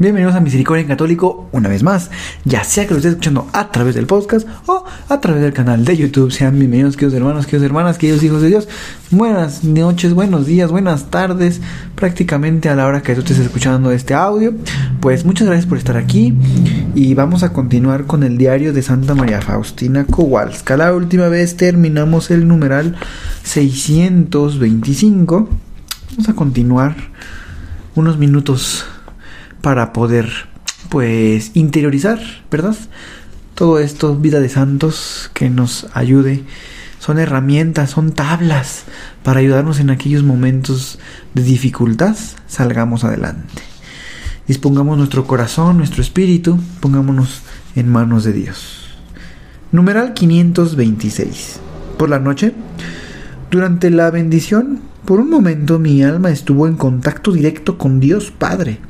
Bienvenidos a Misericordia en Católico una vez más, ya sea que lo estés escuchando a través del podcast o a través del canal de YouTube. Sean bienvenidos, queridos hermanos, queridos hermanas, queridos hijos de Dios. Buenas noches, buenos días, buenas tardes, prácticamente a la hora que tú estés escuchando este audio. Pues muchas gracias por estar aquí y vamos a continuar con el diario de Santa María Faustina Kowalska. La última vez terminamos el numeral 625. Vamos a continuar unos minutos para poder pues interiorizar, ¿verdad? Todo esto, vida de santos, que nos ayude. Son herramientas, son tablas para ayudarnos en aquellos momentos de dificultad, salgamos adelante. Dispongamos nuestro corazón, nuestro espíritu, pongámonos en manos de Dios. Numeral 526. Por la noche, durante la bendición, por un momento mi alma estuvo en contacto directo con Dios Padre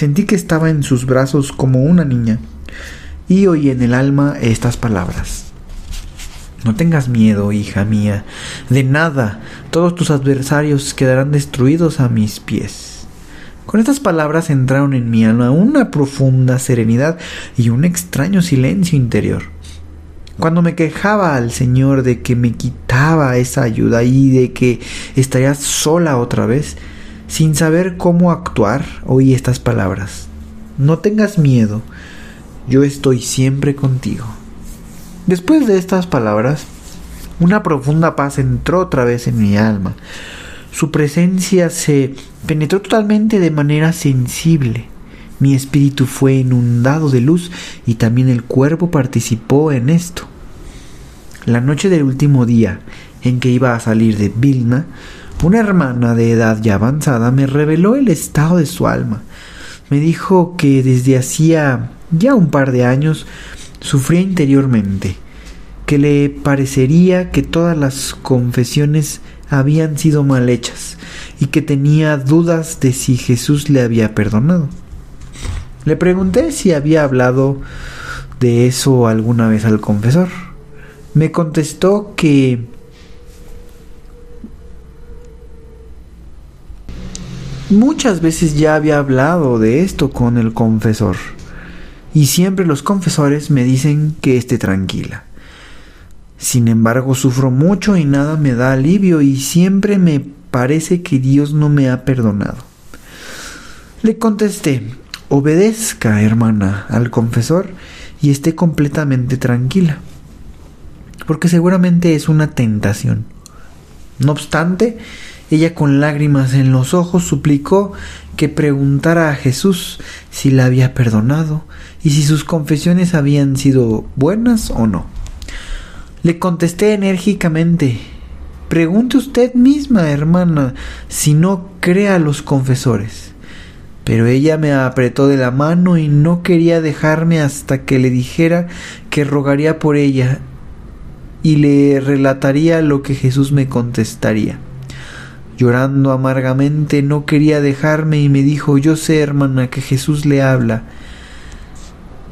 Sentí que estaba en sus brazos como una niña y oí en el alma estas palabras. No tengas miedo, hija mía, de nada, todos tus adversarios quedarán destruidos a mis pies. Con estas palabras entraron en mi alma una profunda serenidad y un extraño silencio interior. Cuando me quejaba al Señor de que me quitaba esa ayuda y de que estaría sola otra vez, sin saber cómo actuar, oí estas palabras. No tengas miedo, yo estoy siempre contigo. Después de estas palabras, una profunda paz entró otra vez en mi alma. Su presencia se penetró totalmente de manera sensible. Mi espíritu fue inundado de luz y también el cuerpo participó en esto. La noche del último día en que iba a salir de Vilna, una hermana de edad ya avanzada me reveló el estado de su alma. Me dijo que desde hacía ya un par de años sufría interiormente, que le parecería que todas las confesiones habían sido mal hechas y que tenía dudas de si Jesús le había perdonado. Le pregunté si había hablado de eso alguna vez al confesor. Me contestó que Muchas veces ya había hablado de esto con el confesor y siempre los confesores me dicen que esté tranquila. Sin embargo, sufro mucho y nada me da alivio y siempre me parece que Dios no me ha perdonado. Le contesté, obedezca, hermana, al confesor y esté completamente tranquila, porque seguramente es una tentación. No obstante, ella con lágrimas en los ojos suplicó que preguntara a Jesús si la había perdonado y si sus confesiones habían sido buenas o no. Le contesté enérgicamente Pregunte usted misma, hermana, si no cree a los confesores. Pero ella me apretó de la mano y no quería dejarme hasta que le dijera que rogaría por ella y le relataría lo que Jesús me contestaría. Llorando amargamente no quería dejarme y me dijo, yo sé, hermana, que Jesús le habla.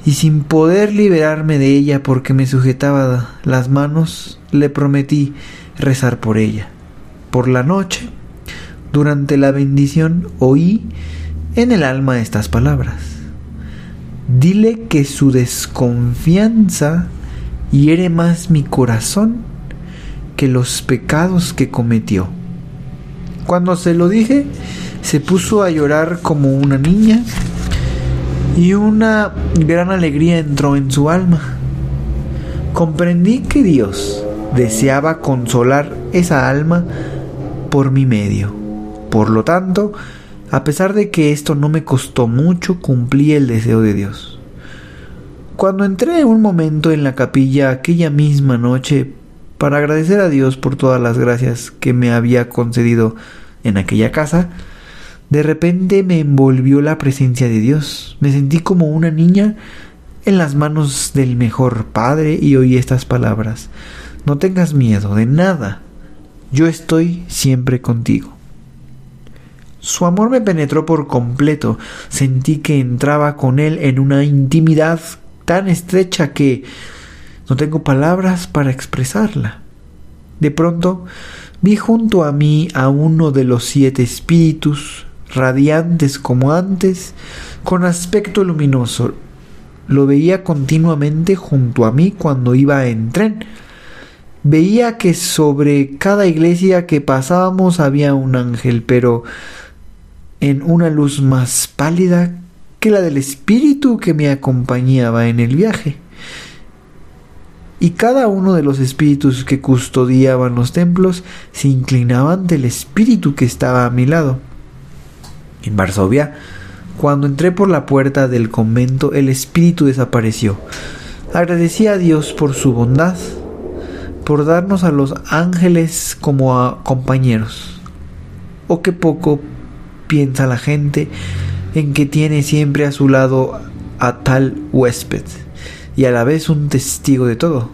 Y sin poder liberarme de ella porque me sujetaba las manos, le prometí rezar por ella. Por la noche, durante la bendición, oí en el alma estas palabras. Dile que su desconfianza hiere más mi corazón que los pecados que cometió. Cuando se lo dije, se puso a llorar como una niña y una gran alegría entró en su alma. Comprendí que Dios deseaba consolar esa alma por mi medio. Por lo tanto, a pesar de que esto no me costó mucho, cumplí el deseo de Dios. Cuando entré un momento en la capilla aquella misma noche para agradecer a Dios por todas las gracias que me había concedido en aquella casa, De repente me envolvió la presencia de Dios. Me sentí como una niña en las manos del mejor Padre y oí estas palabras. No tengas miedo de nada. Yo estoy siempre contigo. Su amor me penetró por completo. Sentí que entraba con él en una intimidad tan estrecha que no tengo palabras para expresarla. De pronto vi junto a mí a uno de los siete espíritus, radiantes como antes, con aspecto luminoso. Lo veía continuamente junto a mí cuando iba en tren. Veía que sobre cada iglesia que pasábamos había un ángel, pero en una luz más pálida que la del espíritu que me acompañaba en el viaje. Y cada uno de los espíritus que custodiaban los templos se inclinaba ante el espíritu que estaba a mi lado. En Varsovia, cuando entré por la puerta del convento, el espíritu desapareció. Agradecí a Dios por su bondad, por darnos a los ángeles como a compañeros. O que poco piensa la gente en que tiene siempre a su lado a tal huésped y a la vez un testigo de todo.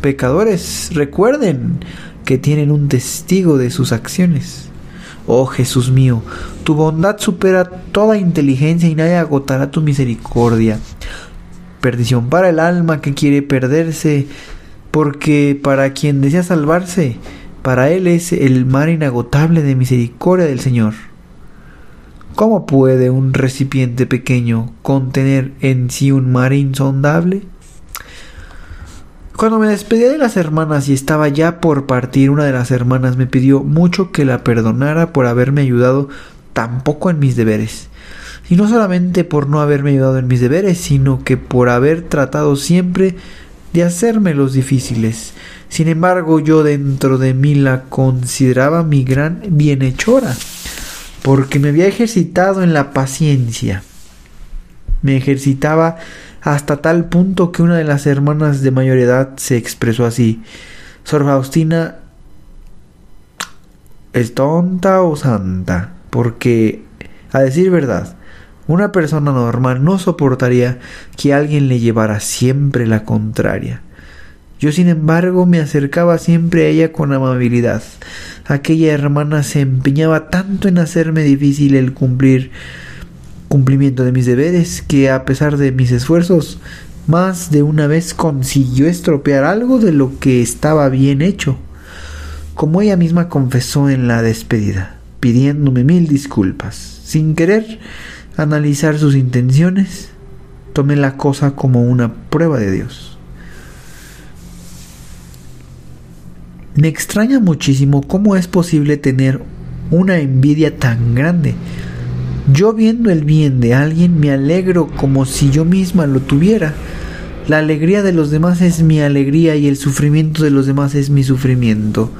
Pecadores, recuerden que tienen un testigo de sus acciones. Oh Jesús mío, tu bondad supera toda inteligencia y nadie agotará tu misericordia. Perdición para el alma que quiere perderse, porque para quien desea salvarse, para él es el mar inagotable de misericordia del Señor. ¿Cómo puede un recipiente pequeño contener en sí un mar insondable? Cuando me despedí de las hermanas y estaba ya por partir, una de las hermanas me pidió mucho que la perdonara por haberme ayudado tan poco en mis deberes. Y no solamente por no haberme ayudado en mis deberes, sino que por haber tratado siempre de hacerme los difíciles. Sin embargo, yo dentro de mí la consideraba mi gran bienhechora porque me había ejercitado en la paciencia. Me ejercitaba hasta tal punto que una de las hermanas de mayor edad se expresó así. Sor Faustina es tonta o santa, porque, a decir verdad, una persona normal no soportaría que alguien le llevara siempre la contraria. Yo, sin embargo, me acercaba siempre a ella con amabilidad. Aquella hermana se empeñaba tanto en hacerme difícil el cumplir cumplimiento de mis deberes que a pesar de mis esfuerzos más de una vez consiguió estropear algo de lo que estaba bien hecho, como ella misma confesó en la despedida, pidiéndome mil disculpas. Sin querer analizar sus intenciones, tomé la cosa como una prueba de Dios. Me extraña muchísimo cómo es posible tener una envidia tan grande. Yo viendo el bien de alguien me alegro como si yo misma lo tuviera. La alegría de los demás es mi alegría y el sufrimiento de los demás es mi sufrimiento.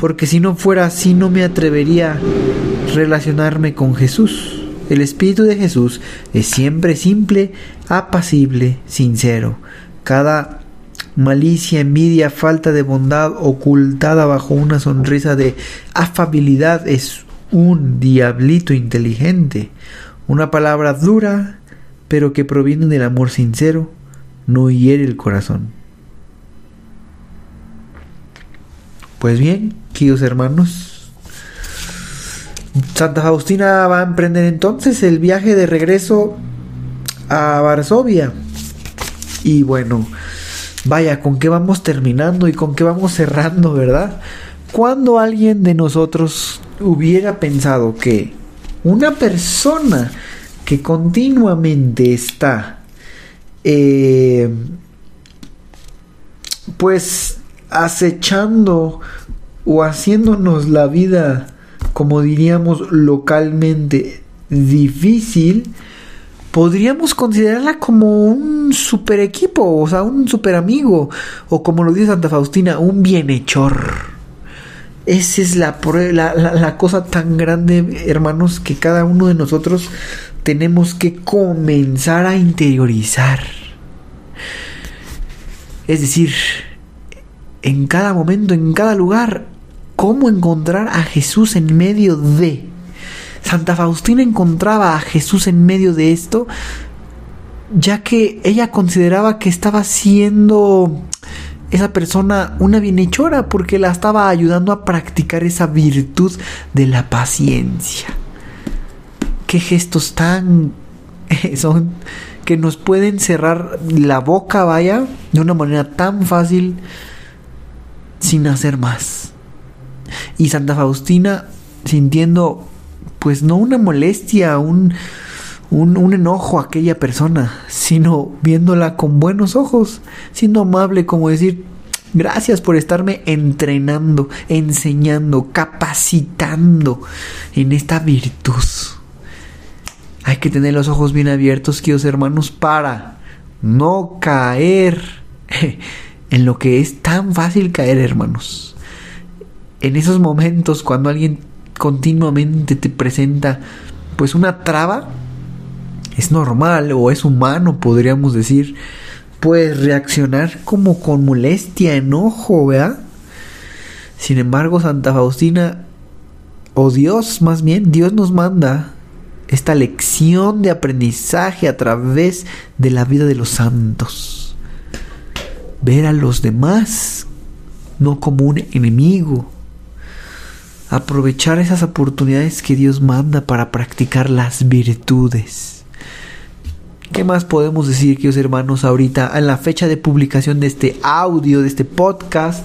Porque si no fuera así no me atrevería a relacionarme con Jesús. El Espíritu de Jesús es siempre simple, apacible, sincero. Cada malicia, envidia, falta de bondad ocultada bajo una sonrisa de afabilidad es un diablito inteligente, una palabra dura, pero que proviene del amor sincero, no hiere el corazón. Pues bien, queridos hermanos, Santa Faustina va a emprender entonces el viaje de regreso a Varsovia. Y bueno, Vaya, con qué vamos terminando y con qué vamos cerrando, ¿verdad? Cuando alguien de nosotros hubiera pensado que una persona que continuamente está eh, pues acechando o haciéndonos la vida como diríamos localmente difícil podríamos considerarla como un super equipo, o sea, un super amigo, o como lo dice Santa Faustina, un bienhechor. Esa es la, la, cosa tan grande, hermanos, que cada uno de nosotros tenemos que comenzar a interiorizar. Es decir, en cada momento, en cada lugar, cómo encontrar a Jesús en medio de Santa Faustina encontraba a Jesús en medio de esto, ya que ella consideraba que estaba siendo esa persona una bienhechora porque la estaba ayudando a practicar esa virtud de la paciencia. Qué gestos tan son que nos pueden cerrar la boca, vaya, de una manera tan fácil sin hacer más. Y Santa Faustina sintiendo pues no una molestia, un, un, enojo a aquella persona, sino viéndola con buenos ojos, siendo amable como decir, gracias por estarme entrenando, enseñando, capacitando en esta virtud. Hay que tener los ojos bien abiertos, queridos hermanos, para no caer en lo que es tan fácil caer, hermanos. En esos momentos cuando alguien continuamente te presenta pues una traba, es normal o es humano, podríamos decir, pues reaccionar como con molestia, enojo, ¿verdad? Sin embargo, Santa Faustina, o Dios más bien, Dios nos manda esta lección de aprendizaje a través de la vida de los santos. Ver a los demás no como un enemigo, aprovechar esas oportunidades que Dios manda para practicar las virtudes. ¿Qué más podemos decir, queridos hermanos, ahorita en la fecha de publicación de este audio, de este podcast?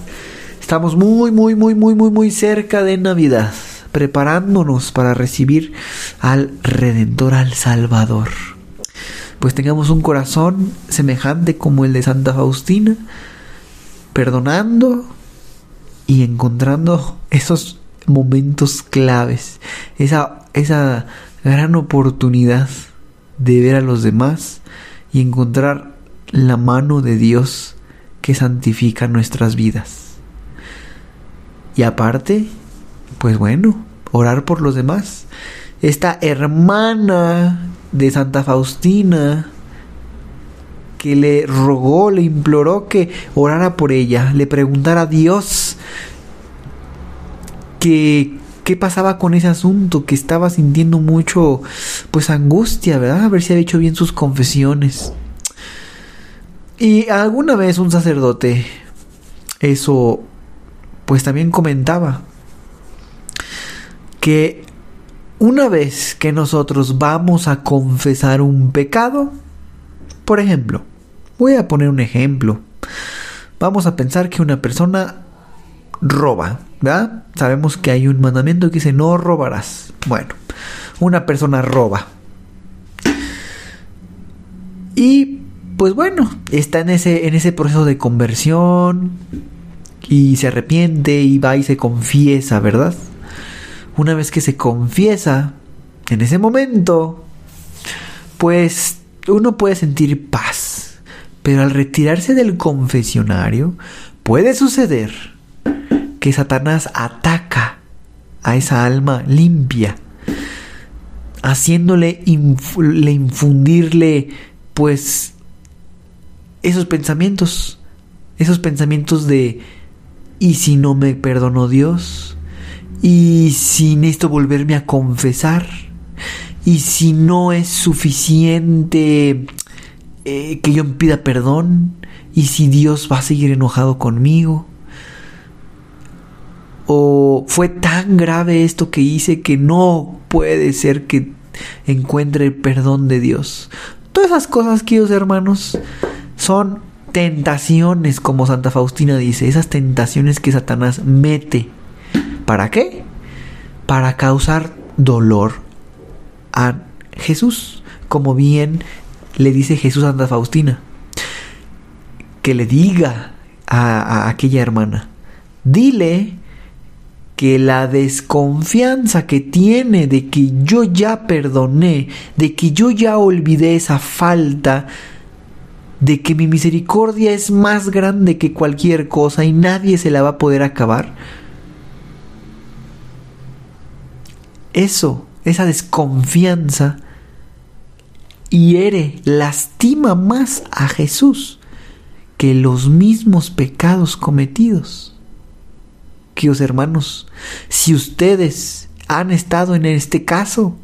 Estamos muy, muy, muy, muy, muy, muy cerca de Navidad, preparándonos para recibir al Redentor, al Salvador. Pues tengamos un corazón semejante como el de Santa Faustina, perdonando y encontrando esos momentos claves, esa, esa gran oportunidad de ver a los demás y encontrar la mano de Dios que santifica nuestras vidas. Y aparte, pues bueno, orar por los demás. Esta hermana de Santa Faustina que le rogó, le imploró que orara por ella, le preguntara a Dios que qué pasaba con ese asunto, que estaba sintiendo mucho, pues angustia, ¿verdad? A ver si había hecho bien sus confesiones. Y alguna vez un sacerdote, eso, pues también comentaba, que una vez que nosotros vamos a confesar un pecado, por ejemplo, voy a poner un ejemplo, vamos a pensar que una persona roba, ¿verdad? Sabemos que hay un mandamiento que dice no robarás. Bueno, una persona roba. Y pues bueno, está en ese, en ese proceso de conversión y se arrepiente y va y se confiesa, ¿verdad? Una vez que se confiesa, en ese momento, pues uno puede sentir paz. Pero al retirarse del confesionario, puede suceder que Satanás ataca a esa alma limpia, haciéndole le infundirle pues esos pensamientos, esos pensamientos de ¿y si no me perdonó Dios? ¿Y si necesito volverme a confesar? ¿Y si no es suficiente eh, que yo pida perdón? ¿Y si Dios va a seguir enojado conmigo? O fue tan grave esto que hice que no puede ser que encuentre el perdón de Dios. Todas esas cosas, queridos hermanos, son tentaciones, como Santa Faustina dice, esas tentaciones que Satanás mete. ¿Para qué? Para causar dolor a Jesús, como bien le dice Jesús a Santa Faustina. Que le diga a, a aquella hermana, dile que la desconfianza que tiene de que yo ya perdoné, de que yo ya olvidé esa falta, de que mi misericordia es más grande que cualquier cosa y nadie se la va a poder acabar. Eso, esa desconfianza, hiere, lastima más a Jesús que los mismos pecados cometidos queridos hermanos, si ustedes han estado en este caso.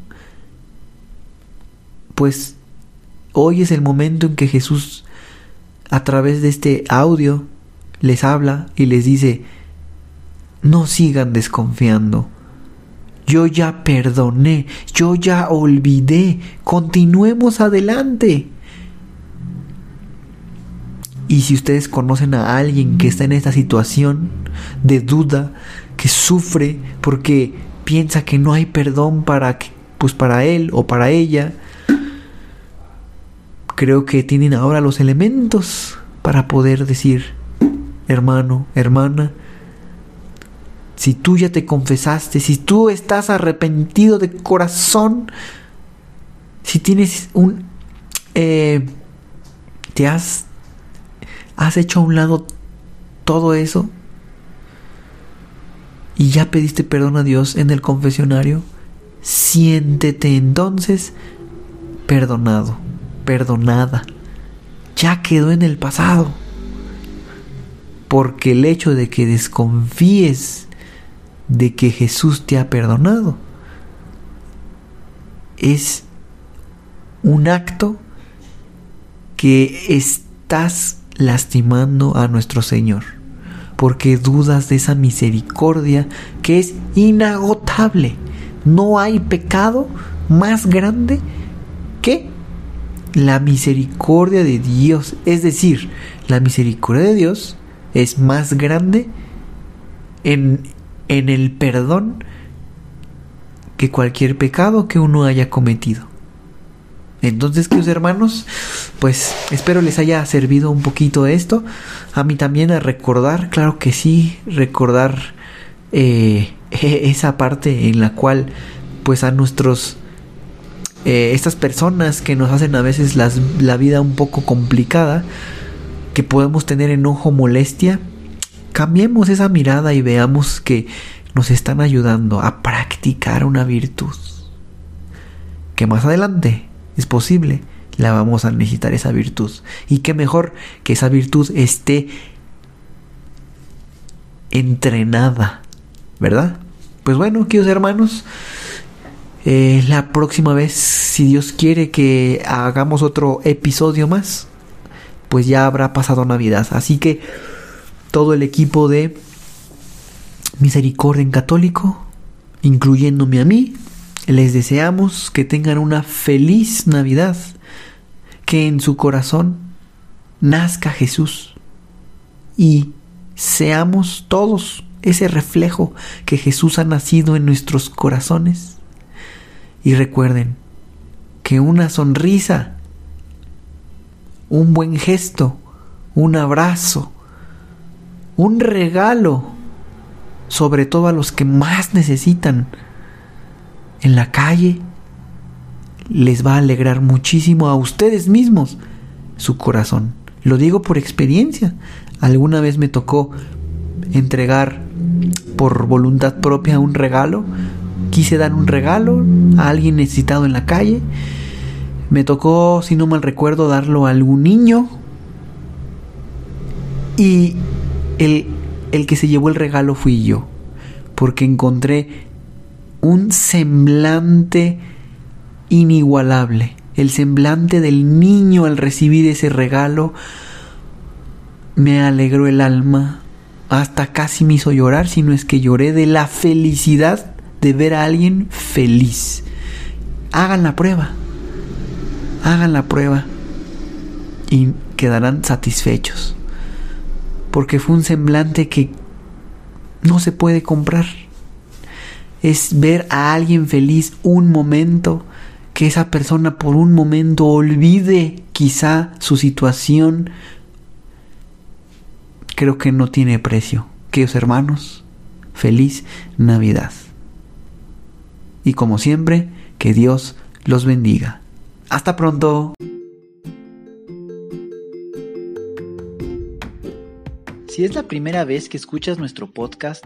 Pues hoy es el momento en que Jesús a través de este audio les habla y les dice, no sigan desconfiando. Yo ya perdoné, yo ya olvidé, continuemos adelante. Y si ustedes conocen a alguien que está en esta situación de duda, que sufre porque piensa que no hay perdón para pues para él o para ella, creo que tienen ahora los elementos para poder decir, hermano, hermana, si tú ya te confesaste, si tú estás arrepentido de corazón, si tienes un... Eh, te has, has hecho a un lado todo eso y ya pediste perdón a Dios en el confesionario, siéntete entonces perdonado, perdonada. Ya quedó en el pasado. Porque el hecho de que desconfíes de que Jesús te ha perdonado es un acto que estás lastimando a nuestro Señor, porque dudas de esa misericordia que es inagotable. No hay pecado más grande que la misericordia de Dios. Es decir, la misericordia de Dios es más grande en, en el perdón que cualquier pecado que uno haya cometido. Entonces, queridos hermanos, pues espero les haya servido un poquito esto. A mí también a recordar, claro que sí, recordar eh, esa parte en la cual, pues a nuestros, eh, estas personas que nos hacen a veces la vida un poco complicada, que podemos tener enojo, molestia, cambiemos esa mirada y veamos que nos están ayudando a practicar una virtud. Que más adelante es posible, la vamos a necesitar esa virtud. Y qué mejor que esa virtud esté entrenada, ¿verdad? Pues bueno, queridos hermanos, eh, la próxima vez, si Dios quiere que hagamos otro episodio más, pues ya habrá pasado Navidad. Así que todo el equipo de Misericordia en Católico, incluyéndome a mí, les deseamos que tengan una feliz Navidad, que en su corazón nazca Jesús y seamos todos ese reflejo que Jesús ha nacido en nuestros corazones. Y recuerden que una sonrisa, un buen gesto, un abrazo, un regalo, sobre todo a los que más necesitan en la calle, les va a alegrar muchísimo a ustedes mismos su corazón. Lo digo por experiencia. Alguna vez me tocó entregar por voluntad propia un regalo. Quise dar un regalo a alguien necesitado en la calle. Me tocó, si no mal recuerdo, darlo a algún niño. Y el, el que se llevó el regalo fui yo, porque encontré un semblante inigualable, el semblante del niño al recibir ese regalo me alegró el alma, hasta casi me hizo llorar, si no es que lloré de la felicidad de ver a alguien feliz. Hagan la prueba, hagan la prueba y quedarán satisfechos porque fue un semblante que no se puede comprar. Es ver a alguien feliz un momento, que esa persona por un momento olvide quizá su situación. Creo que no tiene precio. Queridos hermanos, feliz Navidad. Y como siempre, que Dios los bendiga. Hasta pronto. Si es la primera vez que escuchas nuestro podcast,